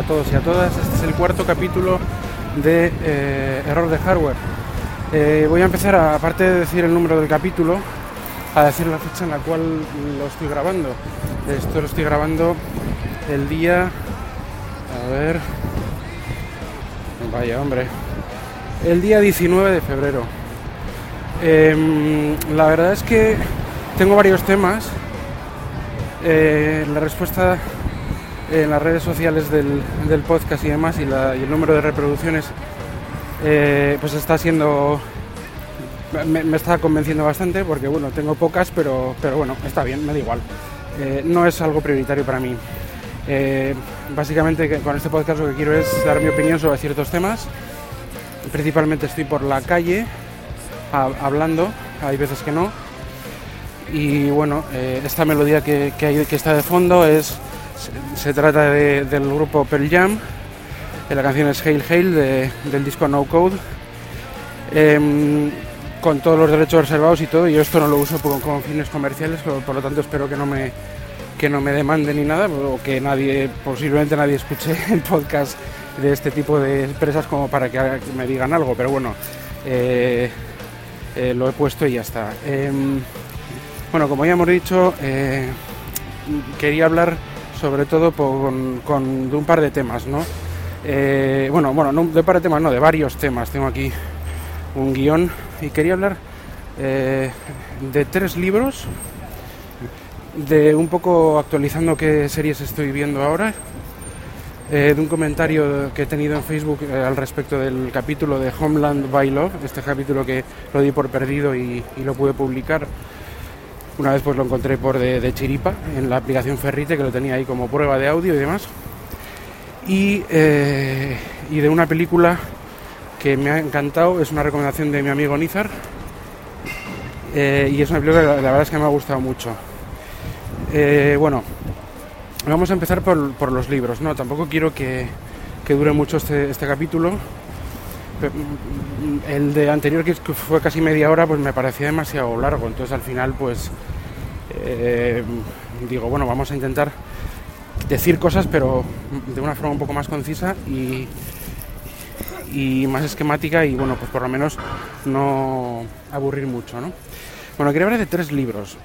A todos y a todas. Este es el cuarto capítulo de eh, Error de Hardware. Eh, voy a empezar, aparte de decir el número del capítulo, a decir la fecha en la cual lo estoy grabando. Esto lo estoy grabando el día... A ver... Vaya, hombre. El día 19 de febrero. Em, la verdad es que tengo varios temas. Eh, la respuesta en las redes sociales del, podcast y demás y, el número de reproducciones eh, pues está siendo me, está convenciendo bastante porque bueno tengo pocas pero pero bueno está bien me da igual. Eh, no es algo prioritario para mí. Eh, básicamente con este podcast lo que quiero es dar mi opinión sobre ciertos temas. Principalmente estoy por la calle ha- hablando hay veces que no. Y bueno, eh, esta melodía que, que, hay, que está de fondo es se, trata de- del grupo Pearl Jam. eh, la canción es Hail Hail de- del disco No Code. Em, con todos los derechos reservados y todo. Yo esto no lo uso con fines comerciales, por, lo tanto espero que no me que no me demanden ni nada, o que nadie, posiblemente nadie escuche el podcast de este tipo de empresas como para que, me digan algo, pero bueno, eh, eh, lo he puesto y ya está. Em, bueno, como ya hemos dicho, quería hablar sobre todo con, de un par de temas, ¿no? Eh, bueno, bueno, no de un par de temas, no, de varios temas. Tengo aquí un guion y quería hablar eh, de tres libros, de un poco actualizando qué series estoy viendo ahora, eh, de un comentario que he tenido en Facebook al respecto del capítulo de Homeland by Love, este capítulo que lo di por perdido y, y lo pude publicar. Una vez pues lo encontré por de, chiripa en la aplicación Ferrite que lo tenía ahí como prueba de audio y demás. Y, eh, y de una película que me ha encantado, es una recomendación de mi amigo Nizar. Eh, y es una película que la, la verdad es que me ha gustado mucho. Eh, bueno, vamos a empezar por, por los libros. No, tampoco quiero que, que dure mucho este, este capítulo. El de anterior, que fue casi media hora, pues me parecía demasiado largo. Entonces al final, pues eh, digo, bueno, vamos a intentar decir cosas, pero de una forma un poco más concisa y, y más esquemática y bueno, pues por lo menos no aburrir mucho, ¿no? Bueno, quería hablar de tres libros.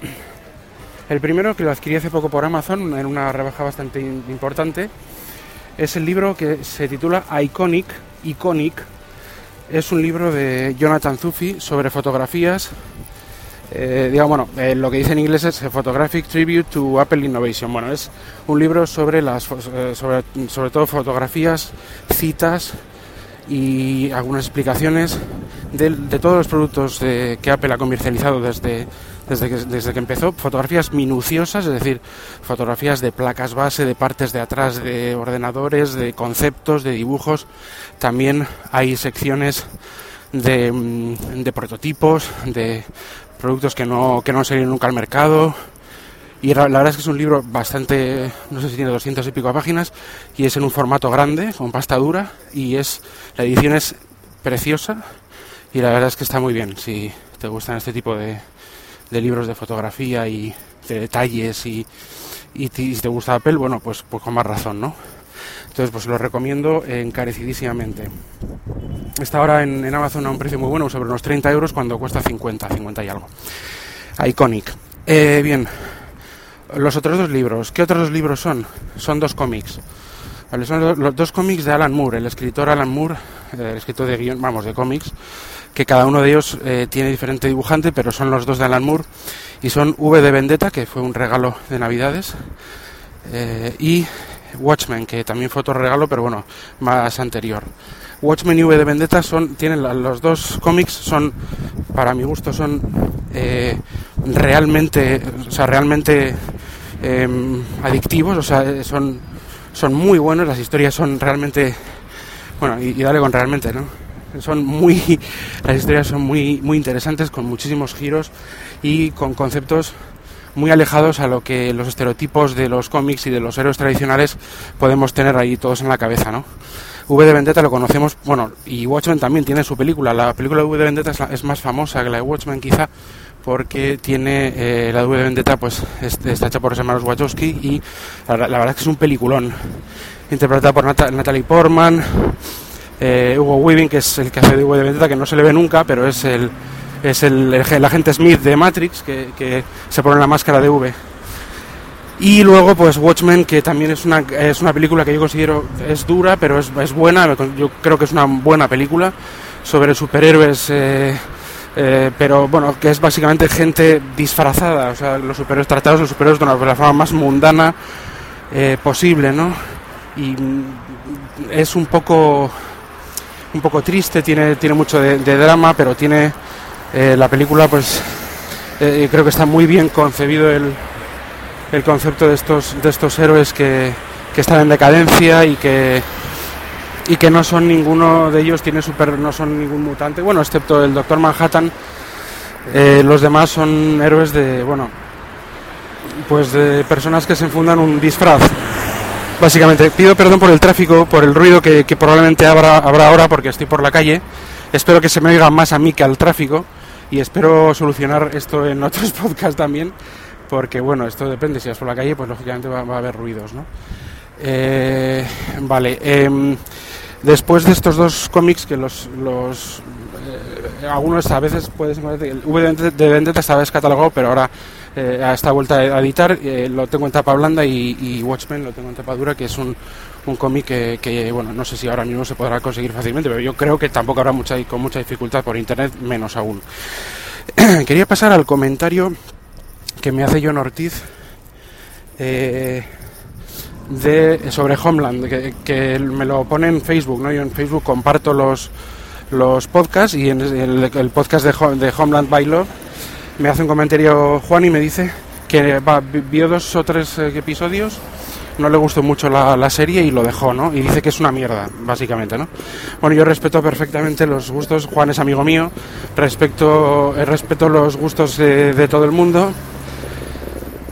El primero, que lo adquirí hace poco por Amazon, en una rebaja bastante importante, es el libro que se titula Iconic, Iconic. Es un libro de Jonathan Zufi sobre fotografías. Eh, digamos, bueno, eh, lo que dice en inglés es Photographic Tribute to Apple Innovation. Bueno, es un libro sobre las eh, sobre, sobre todo fotografías, citas y algunas explicaciones de, de todos los productos de- que Apple ha comercializado desde, desde, que, desde que empezó. Fotografías minuciosas, es decir, fotografías de placas base, de partes de atrás de ordenadores, de conceptos, de dibujos. También hay secciones de, mm, de prototipos, de productos que no, que no han salido nunca al mercado. Y la verdad es que es un libro bastante, no sé si tiene 200 y pico páginas, y es en un formato grande, con pasta dura, y es la edición es preciosa, y la verdad es que está muy bien. Si te gustan este tipo de, de libros de fotografía y de detalles, y, y si te gusta Apple, bueno, pues, pues con más razón, ¿no? Entonces, pues lo recomiendo encarecidísimamente. Está ahora en, en Amazon a un precio muy bueno, sobre unos 30 euros, cuando cuesta 50, 50 y algo. Iconic. Eh, bien, los otros dos libros. ¿Qué otros dos libros son? Son dos cómics. Son los, los dos cómics de Alan Moore, el escritor Alan Moore, eh, el escritor de guion, vamos, de cómics, que cada uno de ellos eh, tiene diferente dibujante, pero son los dos de Alan Moore, y son V de Vendetta, que fue un regalo de Navidades, eh, y Watchmen, que también fue otro regalo, pero bueno, más anterior. Watchmen y V de Vendetta son, tienen los dos cómics, son, para mi gusto, son eh, realmente, o sea, realmente em, adictivos, o sea, eh, son, son muy buenos, las historias son realmente, bueno, y dale con realmente, ¿no? Son muy, las historias son muy, muy interesantes, con muchísimos giros y con conceptos muy alejados a lo que los estereotipos de los cómics y de los héroes tradicionales podemos tener ahí todos en la cabeza, ¿no? V de Vendetta lo conocemos, bueno, y Watchmen también tiene su película. La película de V de Vendetta es, más famosa que la de Watchmen quizá porque tiene eh, la W de Vendetta, pues está hecha por los hermanos Wachowski y la, verdad es que es un peliculón, interpretada por Natalie Portman, eh, Hugo Weaving, que es el que hace de W de Vendetta, que no se le ve nunca, pero es el, es el, agente Smith de Matrix, que, que se pone la máscara de V. Y luego, pues Watchmen, que también es una, es una película que yo considero es dura, pero es, es buena. Yo creo que es una buena película sobre superhéroes eh, eh, pero bueno, que es básicamente gente disfrazada, o sea, los superhéroes tratados los superhéroes de la forma más mundana posible, ¿no? Y mm, es un poco un poco triste, tiene, tiene mucho de, drama, pero tiene eh, la película, pues creo que está muy bien concebido el, el concepto de estos, de estos héroes que, que están en decadencia y que y que no son ninguno de ellos tiene super no son ningún mutante. Bueno excepto el doctor Manhattan eh, los demás son héroes de bueno pues de personas que se enfundan un disfraz básicamente. Pido perdón por el tráfico por el ruido que, probablemente habrá habrá ahora porque estoy por la calle. Espero que se me oiga más a mí que al tráfico y espero solucionar esto en otros podcasts también porque bueno esto depende. Si vas por la calle pues lógicamente va, a haber ruidos no eh, vale eh, Después de estos dos cómics que los, los algunos a veces puedes el V de Vendetta estaba descatalogado, pero ahora eh, a esta vuelta a editar eh, lo tengo en tapa blanda y, Watchmen lo tengo en tapa dura, que es un, un cómic que, bueno, no sé si ahora mismo se podrá conseguir fácilmente, pero yo creo que tampoco habrá mucha con mucha dificultad por internet, menos aún. Quería pasar al comentario que me hace John Ortiz. Eh, de, sobre Homeland, que, me lo pone en Facebook, ¿no? Yo en Facebook comparto los, los podcasts y en el, podcast de, Homeland by Love me hace un comentario Juan y me dice que vio dos o tres eh, episodios, no le gustó mucho la, serie y lo dejó, ¿no? Y dice que es una mierda, básicamente, ¿no? Bueno, yo respeto perfectamente los gustos, Juan es amigo mío, respeto, eh, respeto los gustos de todo el mundo.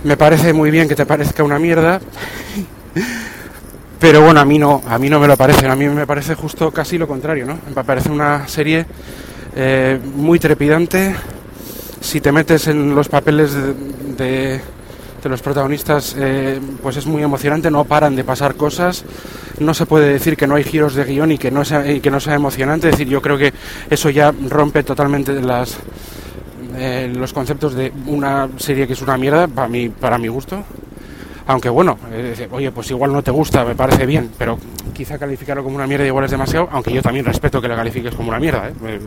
Me parece muy bien que te parezca una mierda pero bueno, a mí no, a mí no me lo parece, a mí me parece justo casi lo contrario, ¿no? Me parece una serie eh, muy trepidante. Si te metes en los papeles de, los protagonistas, eh, pues es muy emocionante, no paran de pasar cosas. No se puede decir que no hay giros de guion y que no sea, que no sea emocionante. Es decir, yo creo que eso ya rompe totalmente las, eh, los conceptos de una serie que es una mierda, para mí, para mi gusto aunque bueno, eh, oye, pues igual no te gusta, me parece bien, pero quizá calificarlo como una mierda igual es demasiado, aunque yo también respeto que lo califiques como una mierda, ¿eh? Eh,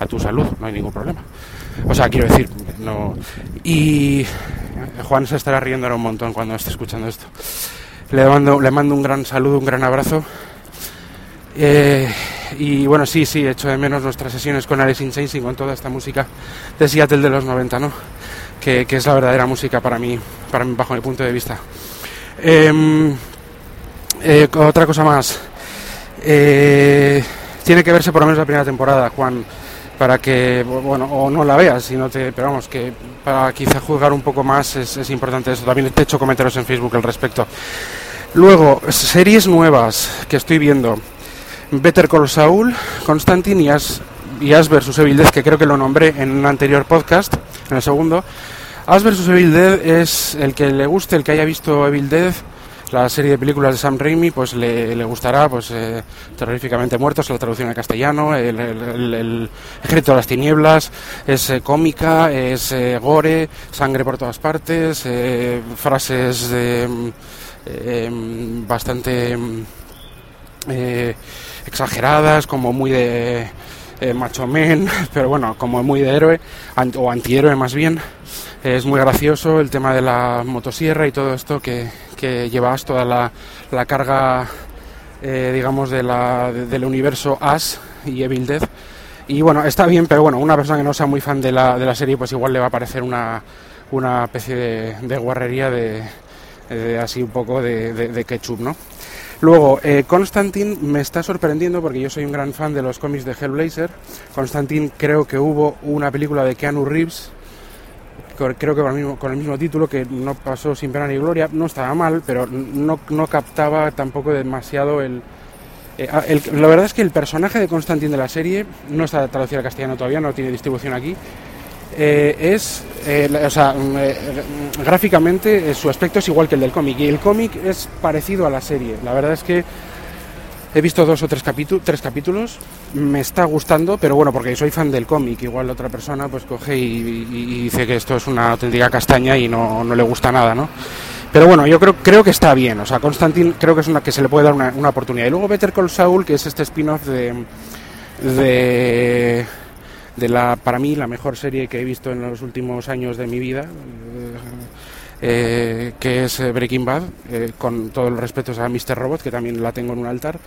a tu salud, no hay ningún problema. O sea, quiero decir, no. Y Juan se estará riendo ahora un montón cuando esté escuchando esto. Le mando, le mando un gran saludo, un gran abrazo. y bueno, sí, sí, echo de menos nuestras sesiones con Alice in Chains y con toda esta música de Seattle de los 90, ¿no? Que, es la verdadera música para mí, para mí, bajo mi punto de vista. Em, eh, otra cosa más. Eh, tiene que verse por lo menos la primera temporada, Juan, para que, bueno, o no la veas, sino te, pero vamos, que para quizá juzgar un poco más es, importante eso. También te he hecho comentarios en Facebook al respecto. Luego, series nuevas que estoy viendo. Better Call Saul, Constantine y As, y As vs Evil Dead, que creo que lo nombré en un anterior podcast, en el segundo. As vs Evil Dead es el que le guste, el que haya visto Evil Dead, la serie de películas de Sam Raimi, pues le, gustará, pues eh, terroríficamente muertos, la traducción al castellano, el, el, ejército de las tinieblas, es eh, cómica, es eh, gore, sangre por todas partes, frases mm, bastante mm, exageradas, como muy de macho men, pero bueno, como muy de héroe, o antihéroe más bien. Es muy gracioso el tema de la motosierra y todo esto que, que llevas toda la, la carga, eh, digamos, de la, del universo As y Evil Dead. Y bueno, está bien, pero bueno, una persona que no sea muy fan de la, de la serie, pues igual le va a parecer una, una especie de, de guarrería de, así un poco de, de, ketchup, ¿no? Luego, eh, Constantine me está sorprendiendo porque yo soy un gran fan de los cómics de Hellblazer. Constantine creo que hubo una película de Keanu Reeves creo que con el, mismo, el título, que no pasó sin pena ni gloria, no estaba mal, pero no, no captaba tampoco demasiado el, eh, ah, La verdad es que el personaje de Constantine de la serie no está traducido al castellano todavía, no tiene distribución aquí. Es, o sea, gráficamente su aspecto es igual que el del cómic y el cómic es parecido a la serie. La verdad es que He visto dos o tres, tres capítulos, me está gustando, pero bueno, porque soy fan del cómic, igual otra persona pues coge y, dice que esto es una auténtica castaña y no, no, le gusta nada, ¿no? Pero bueno, yo creo, creo que está bien, o sea, Constantine creo que es una que se le puede dar una, una oportunidad. Y luego Better Call Saul, que es este spin-off de, de, de la, para mí, la mejor serie que he visto en los últimos años de mi vida, eh, que es eh, Breaking Bad, eh, con todos los respetos a Mr. Robot, que también la tengo en un altar.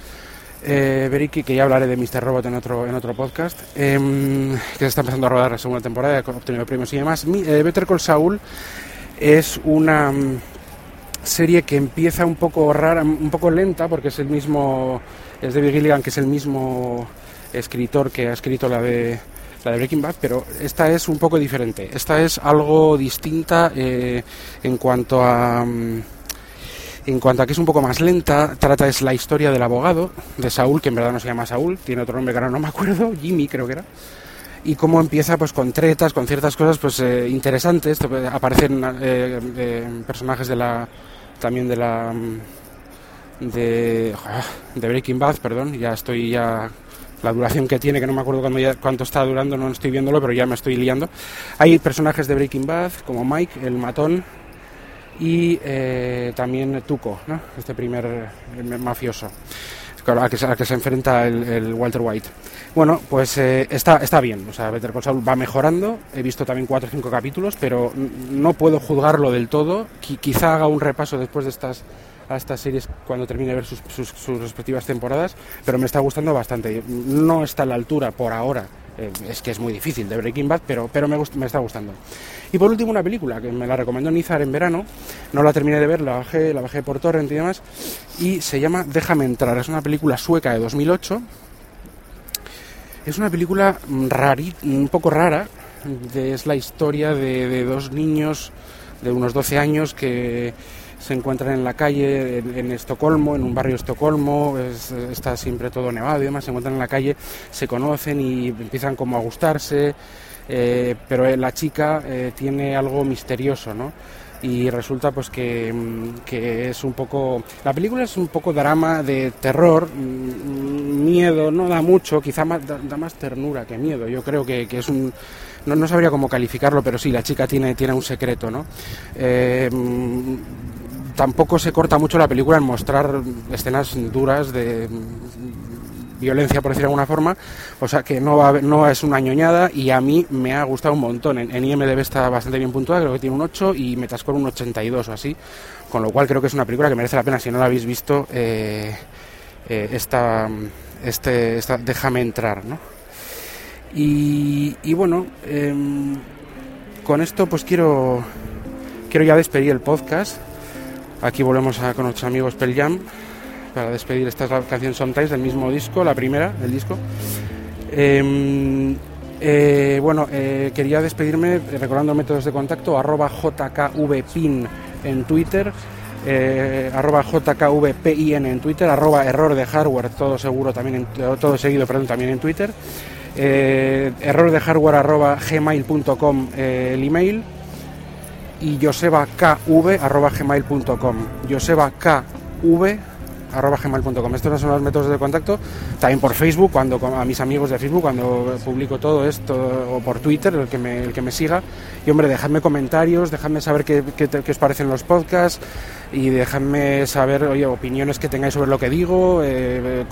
Eh, que ya hablaré de Mr. Robot en otro, en otro podcast, em, que se está empezando a rodar la segunda temporada, ha obtenido premios y demás. Better Call Saul es una mm, serie que empieza un poco rara, un poco lenta, porque es el mismo, es David Gilligan, que es el mismo escritor que ha escrito la de la de Breaking Bad, pero esta es un poco diferente. Esta es algo distinta eh, en cuanto a mm, en cuanto a que es un poco más lenta, trata es la historia del abogado de Saúl, que en verdad no se llama Saúl, tiene otro nombre que ahora no me acuerdo, Jimmy creo que era. Y cómo empieza pues con tretas, con ciertas cosas pues eh, interesantes, aparecen eh, personajes de la también de la mm, de, de Breaking Bad, perdón, ya estoy ya la duración que tiene, que no me acuerdo cuánto está durando, no estoy viéndolo, pero ya me estoy liando. Hay personajes de Breaking Bad, como Mike, el matón, y eh, también Tuco, ¿no? este primer mafioso. Claro, a que, que se enfrenta el, Walter White. Bueno, pues eh, está, está bien, o sea, Better Call va mejorando, he visto también cuatro o cinco capítulos, pero no puedo juzgarlo del todo, quizá haga un repaso después de estas a estas series cuando termine de ver sus, respectivas temporadas, pero me está gustando bastante. No está a la altura por ahora, eh, es que es muy difícil de Breaking Bad, pero, pero me, me está gustando. Y por último una película que me la recomendó Nizar en verano, no la terminé de ver, la bajé, la bajé por torrent y demás, y se llama Déjame entrar, es una película sueca de 2008. Es una película un poco rara, es la historia de, de dos niños de unos 12 años que se encuentran en la calle en, Estocolmo, en un barrio de Estocolmo, está siempre todo nevado y demás, se encuentran en la calle, se conocen y empiezan como a gustarse, eh, pero la chica eh, tiene algo misterioso, ¿no? y resulta pues que, mm, que, es un poco la película es un poco drama de terror mm, miedo no da mucho quizá da, más ternura que miedo yo creo que, que es un no, no, sabría cómo calificarlo pero sí la chica tiene tiene un secreto no eh, mm, tampoco se corta mucho la película en mostrar escenas duras de violencia, por decir de alguna forma, o sea que no, va, no es una ñoñada y a mí me ha gustado un montón. En, IMDB está bastante bien puntuada, creo que tiene un 8 y Metascore un 82 o así, con lo cual creo que es una película que merece la pena, si no la habéis visto, eh, eh, este, déjame entrar, ¿no? Y, y bueno, em, con esto pues quiero, quiero ya despedir el podcast. Aquí volvemos con nuestros amigos Pearl Jam para despedir esta canción Sometimes del mismo disco, la primera del disco. Em, eh, bueno, eh, quería despedirme recordando métodos de contacto, arroba jkvpin en Twitter, eh, arroba jkvpin en Twitter, arroba error de hardware, todo seguro también, todo seguido, perdón, también en Twitter, error de hardware arroba gmail.com el email, y josebakv.gmail.com. josebakv arroba gmail.com. Estos son los métodos de contacto. También por Facebook, cuando a mis amigos de Facebook, cuando publico todo esto, o por Twitter, el que me, el que me siga. Y hombre, dejadme comentarios, dejadme saber qué, qué, os parecen los podcasts y dejadme saber, oye, opiniones que tengáis sobre lo que digo, eh,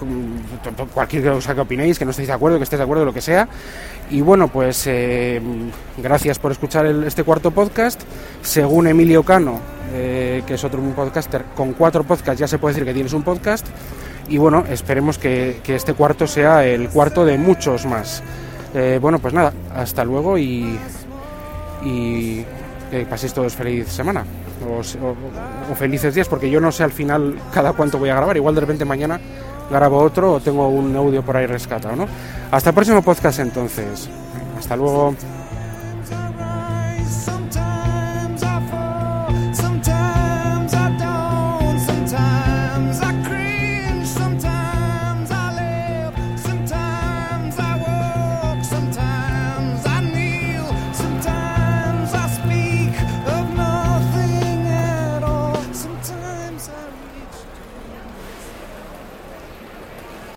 cualquier cosa que opinéis, que no estéis de acuerdo, que estéis de acuerdo, lo que sea. Y bueno, pues eh, gracias por escuchar este cuarto podcast. Según Emilio Cano, eh, que es otro podcaster, con cuatro podcasts ya se puede decir que tienes un podcast. Y bueno, esperemos que, este cuarto sea el cuarto de muchos más. Eh, bueno, pues nada, hasta luego y, y que paséis todos feliz semana o, felices días, porque yo no sé al final cada cuánto voy a grabar. Igual de repente mañana grabo otro o tengo un audio por ahí rescatado, ¿no? Hasta el próximo podcast entonces. Hasta luego.